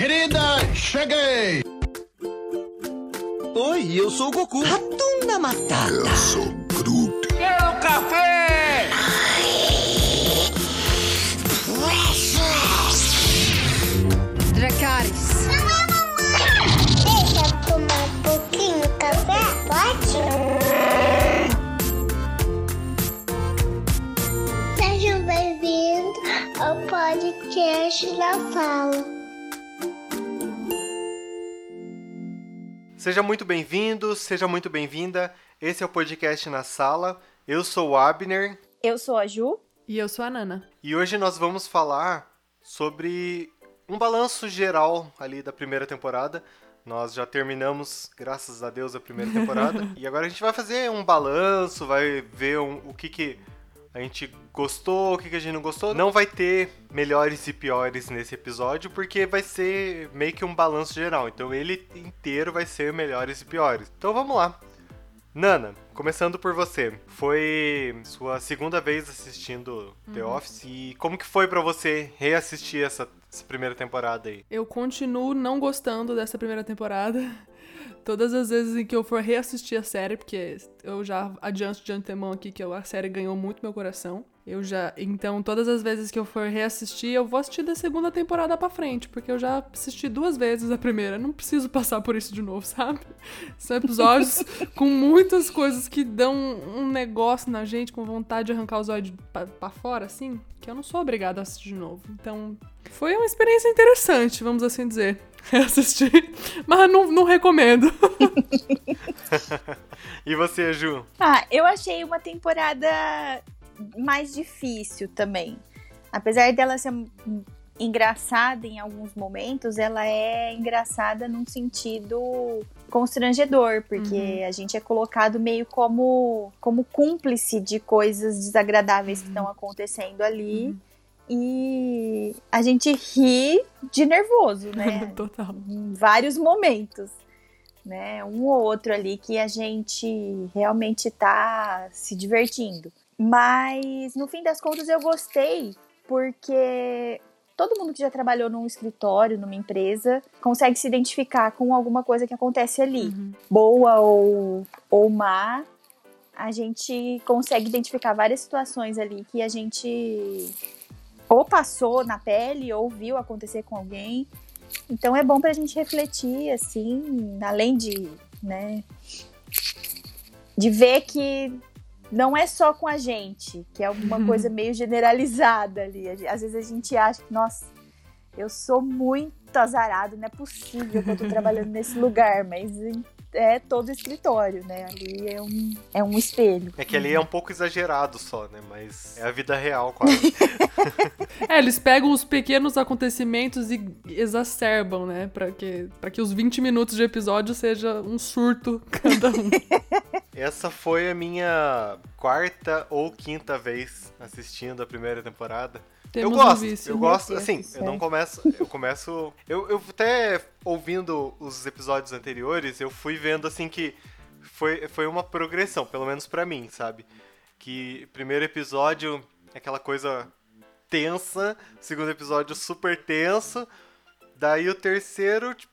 Querida, cheguei! Oi, eu sou o Goku. Ratunda Matata. Eu sou Groot. Quero café! Dracarys. Deixa eu tomar um pouquinho de café? Pode? Sejam bem-vindos ao podcast da Fala. Seja muito bem-vindo, seja muito bem-vinda. Esse é o podcast na sala. Eu sou o Abner Eu sou a Ju. E eu sou a Nana. e hoje nós vamos falar sobre um balanço geral ali da primeira temporada. Nós já terminamos, graças a Deus, a primeira temporada. e agora a gente vai fazer um balanço, vai ver um- o que, que a gente gostou, o que, que a gente não gostou. Não vai ter melhores e piores nesse episódio, porque vai ser meio que um balanço geral. Então ele inteiro vai ser melhores e piores. Então vamos lá. Nana, começando por você. Foi sua segunda vez assistindo The Office e como que foi pra você reassistir essa, essa primeira temporada aí? Eu continuo não gostando dessa primeira temporada. Todas as vezes em que eu for reassistir a série, porque eu já adianto de antemão aqui que a série ganhou muito meu coração. Eu já. Então, todas as vezes que eu for reassistir, eu vou assistir da segunda temporada pra frente, porque eu já assisti duas vezes a primeira. Não preciso passar por isso de novo, sabe? São episódios com muitas coisas que dão um negócio na gente, com vontade de arrancar os olhos pra fora, assim, que eu não sou obrigada a assistir de novo. Então, foi uma experiência interessante, vamos assim dizer. Reassistir. Mas não, não recomendo. E você, Ju? Ah, eu achei uma temporada mais difícil também. Apesar dela ser engraçada em alguns momentos, ela é engraçada num sentido constrangedor, porque a gente é colocado meio como como cúmplice de coisas desagradáveis que estão acontecendo ali. E a gente ri de nervoso, né? Total. em vários momentos, né? Um ou outro ali que a gente realmente tá se divertindo. Mas no fim das contas eu gostei porque todo mundo que já trabalhou num escritório, numa empresa, consegue se identificar com alguma coisa que acontece ali, boa ou, ou má. A gente consegue identificar várias situações ali que a gente ou passou na pele ou viu acontecer com alguém. Então é bom pra gente refletir, assim, além de, né, de ver que não é só com a gente, que é uma coisa meio generalizada ali. Às vezes a gente acha que, nossa, eu sou muito azarado, não é possível que eu tô trabalhando nesse lugar, mas é todo escritório, né? Ali é um, é um espelho. É que ali é um pouco exagerado só, né? Mas é a vida real, quase. É, eles pegam os pequenos acontecimentos e exacerbam, né? Pra que, pra que os 20 minutos de episódio seja um surto cada um. Essa foi a minha quarta ou quinta vez assistindo a primeira temporada. Temos eu um gosto, vício. eu gosto, assim, eu não começo, eu começo, eu, eu até ouvindo os episódios anteriores, eu fui vendo assim que foi, foi uma progressão, pelo menos pra mim, sabe? Que primeiro episódio é aquela coisa tensa, segundo episódio super tenso, daí o terceiro tipo,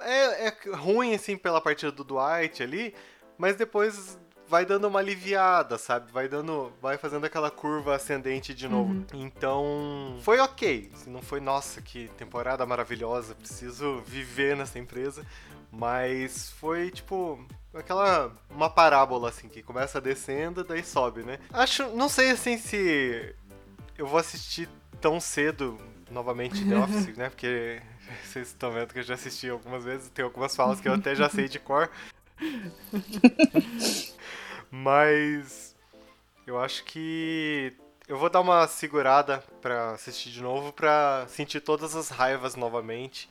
é, é ruim assim pela partida do Dwight ali, mas depois vai dando uma aliviada, sabe? Vai dando, vai fazendo aquela curva ascendente de novo. Então, foi ok. Não foi, nossa, que temporada maravilhosa, preciso viver nessa empresa. Mas foi tipo aquela uma parábola assim que começa descendo, daí sobe, né? Acho, não sei assim se eu vou assistir tão cedo novamente The Office, né? Porque vocês estão vendo que eu já assisti algumas vezes, tem algumas falas que eu até já sei de cor. Mas eu acho que eu vou dar uma segurada pra assistir de novo, pra sentir todas as raivas novamente.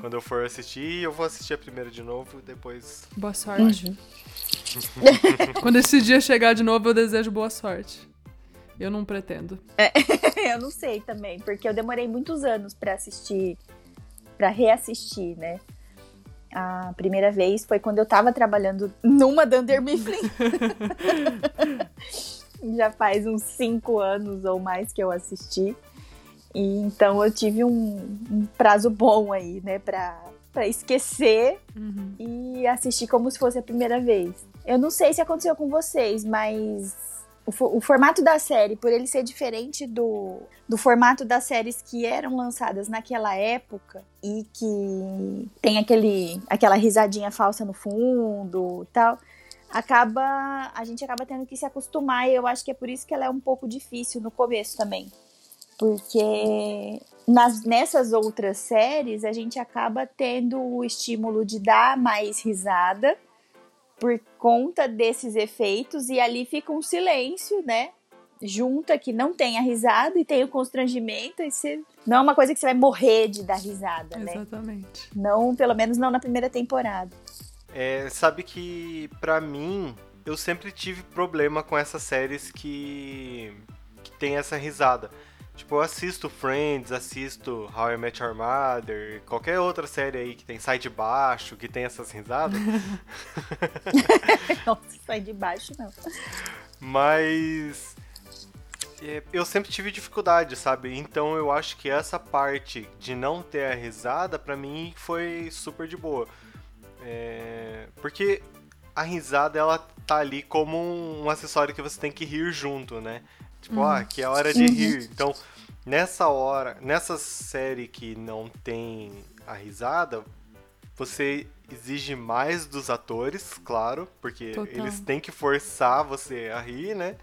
Quando eu for assistir, eu vou assistir a primeira de novo e depois. Boa sorte. Quando esse dia chegar de novo, eu desejo boa sorte. Eu não pretendo. eu não sei também, porque eu demorei muitos anos pra assistir, pra reassistir, né? A primeira vez foi quando eu tava trabalhando numa Dunder Mifflin. Já faz uns cinco anos ou mais que eu assisti. E então eu tive um, um prazo bom aí, né, pra, pra esquecer Uhum. e assistir como se fosse a primeira vez. Eu não sei se aconteceu com vocês, mas o, o formato da série, por ele ser diferente do, do formato das séries que eram lançadas naquela época e que tem aquele, aquela risadinha falsa no fundo e tal, acaba a gente acaba tendo que se acostumar e eu acho que é por isso que ela é um pouco difícil no começo também. Porque nas, nessas outras séries a gente acaba tendo o estímulo de dar mais risada por conta desses efeitos e ali fica um silêncio, né? Junta que não tem a risada e tem o constrangimento e você não é uma coisa que você vai morrer de dar risada, né? Exatamente. Não, pelo menos não na primeira temporada. É, sabe que, pra mim, eu sempre tive problema com essas séries que, que tem essa risada. Tipo, eu assisto Friends, assisto How I Met Your Mother, qualquer outra série aí que tem sai de baixo, que tem essas risadas. Nossa, sai de baixo não. Mas é, eu sempre tive dificuldade, sabe? Então eu acho que essa parte de não ter a risada, pra mim, foi super de boa. É, porque a risada, ela tá ali como um acessório que você tem que rir junto, né? Tipo, ah, que é hora de rir. Então, nessa hora, nessa série que não tem a risada, você exige mais dos atores, claro, porque Total. eles têm que forçar você a rir, né?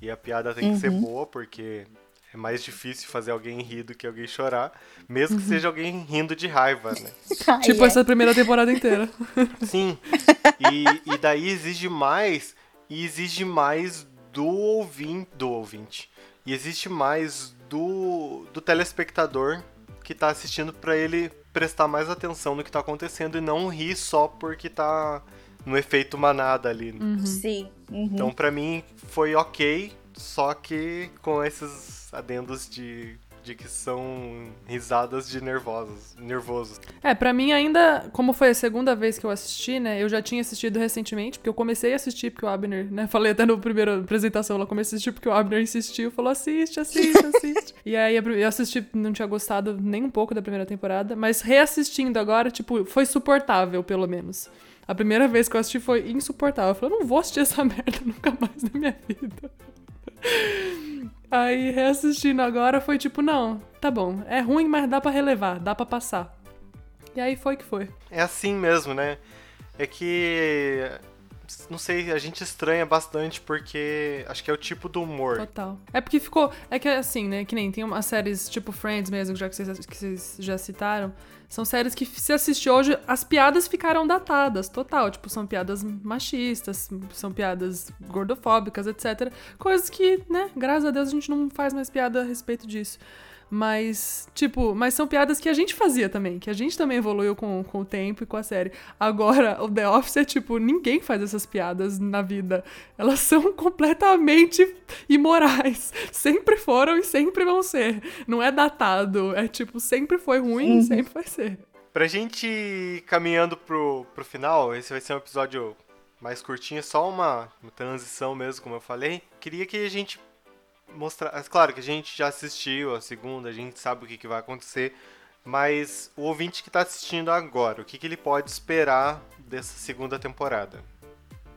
E a piada tem que ser boa, porque é mais difícil fazer alguém rir do que alguém chorar, mesmo que seja alguém rindo de raiva, né? Ai, Tipo é. essa primeira temporada inteira. Sim. E, e daí exige mais, e exige mais do ouvinte, do ouvinte. E existe mais do, do telespectador que tá assistindo pra ele prestar mais atenção no que tá acontecendo e não rir só porque tá no efeito manada ali. Sim. uhum. Então pra mim foi ok, só que com esses adendos de, de que são risadas de nervosos, nervosos. É, pra mim ainda, como foi a segunda vez que eu assisti, né? Eu já tinha assistido recentemente, porque eu comecei a assistir porque o Abner, né? Falei até na primeira apresentação, lá comecei a assistir porque o Abner insistiu, falou assiste, assiste, assiste. e aí eu assisti, não tinha gostado nem um pouco da primeira temporada, mas reassistindo agora, tipo, foi suportável, pelo menos. A primeira vez que eu assisti foi insuportável. Eu falei, eu não vou assistir essa merda nunca mais na minha vida. Aí, reassistindo agora, foi tipo, não, tá bom, é ruim, mas dá pra relevar, dá pra passar. E aí foi que foi. É assim mesmo, né? É que. Não sei, a gente estranha bastante porque acho que é o tipo do humor. Total. É porque ficou. É que assim, né? Que nem tem umas séries tipo Friends mesmo, já que vocês, que vocês já citaram. São séries que se assistir hoje, as piadas ficaram datadas, total. Tipo, são piadas machistas, são piadas gordofóbicas, etc. Coisas que, né, graças a Deus a gente não faz mais piada a respeito disso. Mas, tipo, mas são piadas que a gente fazia também, que a gente também evoluiu com, com o tempo e com a série. Agora, o The Office é tipo, ninguém faz essas piadas na vida. Elas são completamente imorais. Sempre foram e sempre vão ser. Não é datado. É tipo, sempre foi ruim e sempre vai ser. Pra gente ir caminhando pro, pro final, esse vai ser um episódio mais curtinho, só uma, uma transição mesmo, como eu falei. Queria que a gente mostrasse. Claro que a gente já assistiu a segunda, a gente sabe o que, que vai acontecer. Mas o ouvinte que tá assistindo agora, o que, que ele pode esperar dessa segunda temporada?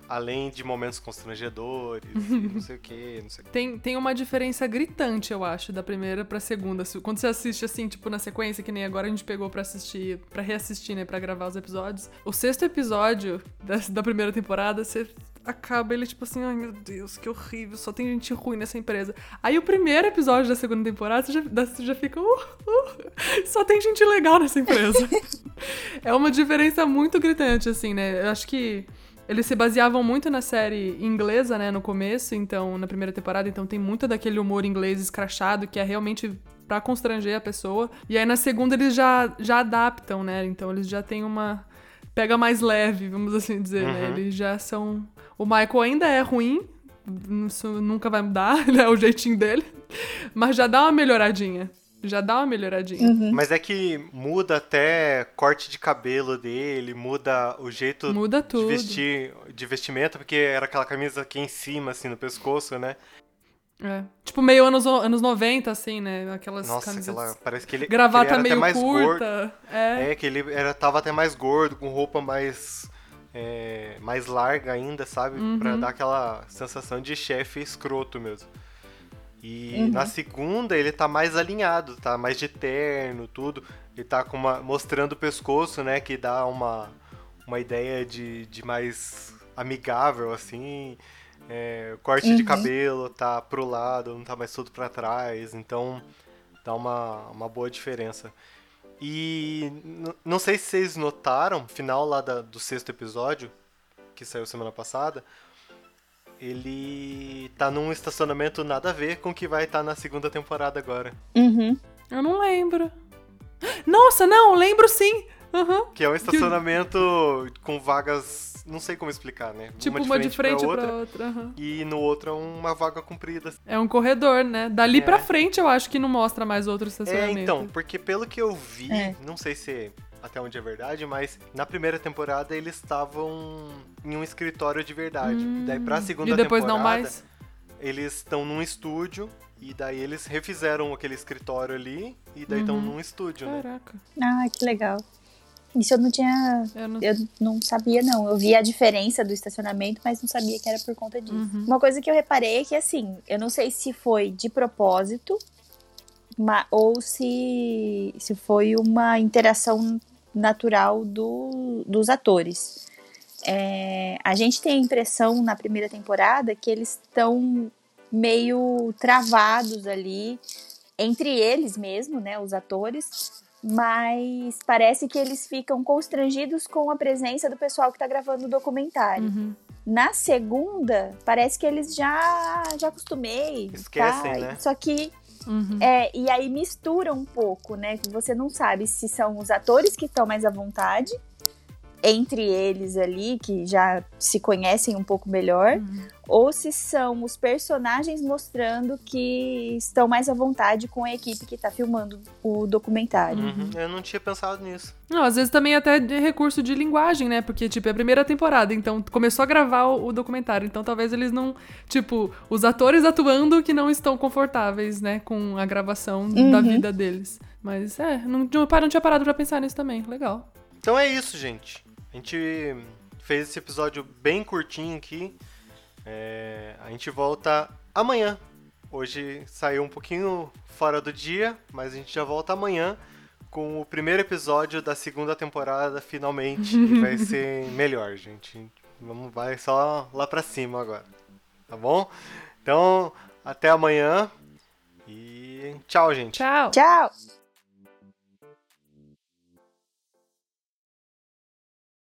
Além de momentos constrangedores, não sei o que, não sei o que. Tem, tem uma diferença gritante, eu acho, da primeira pra segunda. Se- Quando você assiste assim, tipo, na sequência, que nem agora a gente pegou pra assistir, pra reassistir, né, pra gravar os episódios. O sexto episódio da, da primeira temporada, você acaba ele tipo assim, ai meu Deus, que horrível, só tem gente ruim nessa empresa. Aí o primeiro episódio da segunda temporada, você já, você já fica, uh, uh, só tem gente legal nessa empresa. é uma diferença muito gritante, assim, né? Eu acho que eles se baseavam muito na série inglesa, né, no começo, então, na primeira temporada, então tem muito daquele humor inglês escrachado que é realmente pra constranger a pessoa. E aí na segunda eles já, já adaptam, né? Então eles já têm uma pega mais leve, vamos assim dizer, né? Uhum. Eles já são o Michael ainda é ruim, isso nunca vai mudar, né, o jeitinho dele, mas já dá uma melhoradinha. Já dá uma melhoradinha. Mas é que muda até corte de cabelo dele, muda o jeito Muda de tudo. vestir, de vestimenta, porque era aquela camisa aqui em cima, assim, no pescoço, né? É. Tipo, meio anos, anos 90, assim, né? Aquelas Nossa, camisetas. aquela, parece que ele, Gravata que ele era meio até mais gordo. curta. É. É, que ele era, tava até mais gordo, com roupa mais. é, mais larga ainda, sabe? Uhum. Pra dar aquela sensação de chefe escroto mesmo. E Uhum. na segunda ele tá mais alinhado, tá mais de terno, tudo. Ele tá com uma, mostrando o pescoço, né? Que dá uma, uma ideia de, de mais amigável, assim. É, o corte de Uhum. cabelo tá pro lado, não tá mais todo pra trás. Então dá uma, uma boa diferença. E não sei se vocês notaram, final lá da- do sexto episódio, que saiu semana passada, ele tá num estacionamento nada a ver com o que vai estar na segunda temporada agora. Uhum. Eu não lembro. Nossa, não, lembro sim. Aham. Que é um estacionamento com vagas. Não sei como explicar, né? Tipo, uma, de frente pra pra outra. aham. E no outro é uma vaga comprida. É um corredor, né? Dali É. pra frente eu acho que não mostra mais outro É, estacionamento. então, porque pelo que eu vi, É. não sei se até onde é verdade, mas na primeira temporada eles estavam em um escritório de verdade. e daí pra segunda Hum. E depois temporada, não mais? eles estão num estúdio e daí eles refizeram aquele escritório ali e daí estão Uhum. num estúdio, né? Caraca. Ah, que legal. Isso eu não tinha. Eu não... Eu não sabia, não. Eu vi a diferença do estacionamento, mas não sabia que era por conta disso. Uhum. Uma coisa que eu reparei é que, assim, eu não sei se foi de propósito ma- ou se, se foi uma interação natural do, dos atores. É, a gente tem a impressão na primeira temporada que eles estão meio travados ali entre eles mesmo, né, os atores, mas parece que eles ficam constrangidos com a presença do pessoal que tá gravando o documentário. Uhum. Na segunda, parece que eles já já acostumei, Esquecem, tá? né? Só que Uhum. é, e aí mistura um pouco, né? Que Você não sabe se são os atores que estão mais à vontade, entre eles ali, que já se conhecem um pouco melhor, Uhum. ou se são os personagens mostrando que estão mais à vontade com a equipe que tá filmando o documentário. Uhum, Eu não tinha pensado nisso. Não, às vezes também até de recurso de linguagem, né? Porque, tipo, é a primeira temporada, então começou a gravar o, o documentário. Então talvez eles não. Tipo, os atores atuando que não estão confortáveis, né? Com a gravação da Uhum. vida deles. Mas é, não, não, não tinha parado pra pensar nisso também. Legal. Então é isso, gente. A gente fez esse episódio bem curtinho aqui. É, a gente volta amanhã. Hoje saiu um pouquinho fora do dia, mas a gente já volta amanhã com o primeiro episódio da segunda temporada, finalmente. e vai ser melhor, gente. Vamos, vai só lá pra cima agora. Tá bom? Então, até amanhã. E tchau, gente. Tchau! Tchau!